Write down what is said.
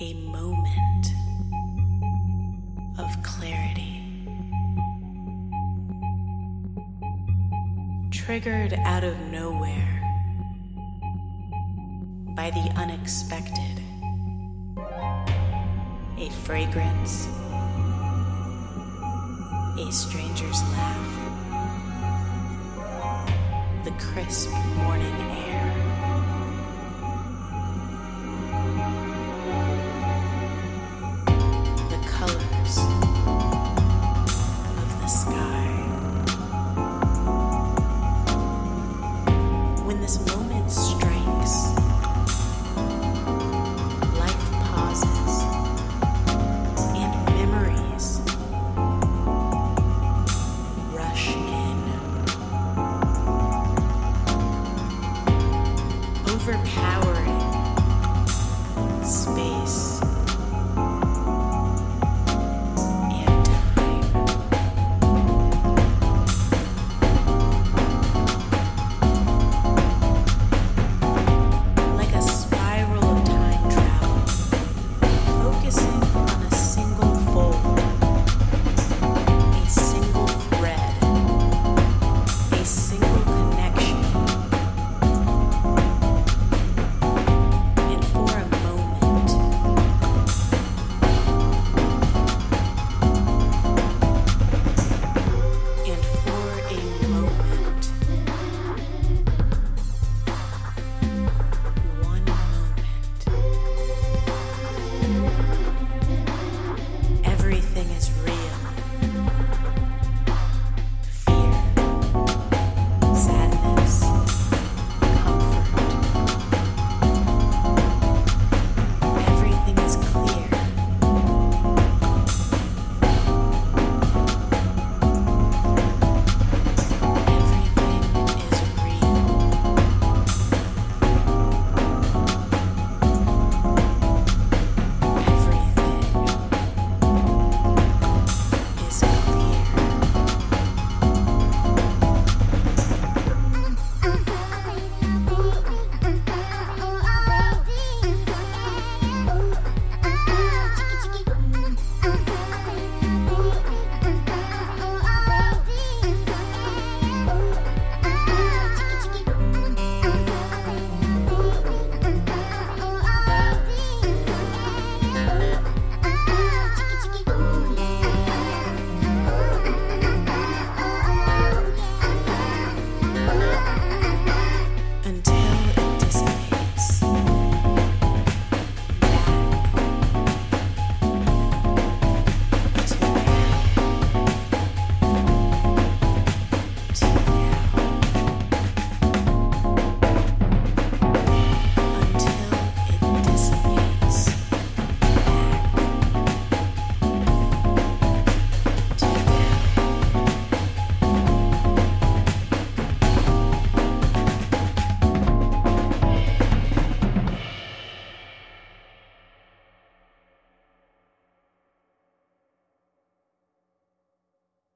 a moment of clarity. Triggered out of nowhere by the unexpected. A fragrance, a stranger's laugh, the crisp morning air in this moment.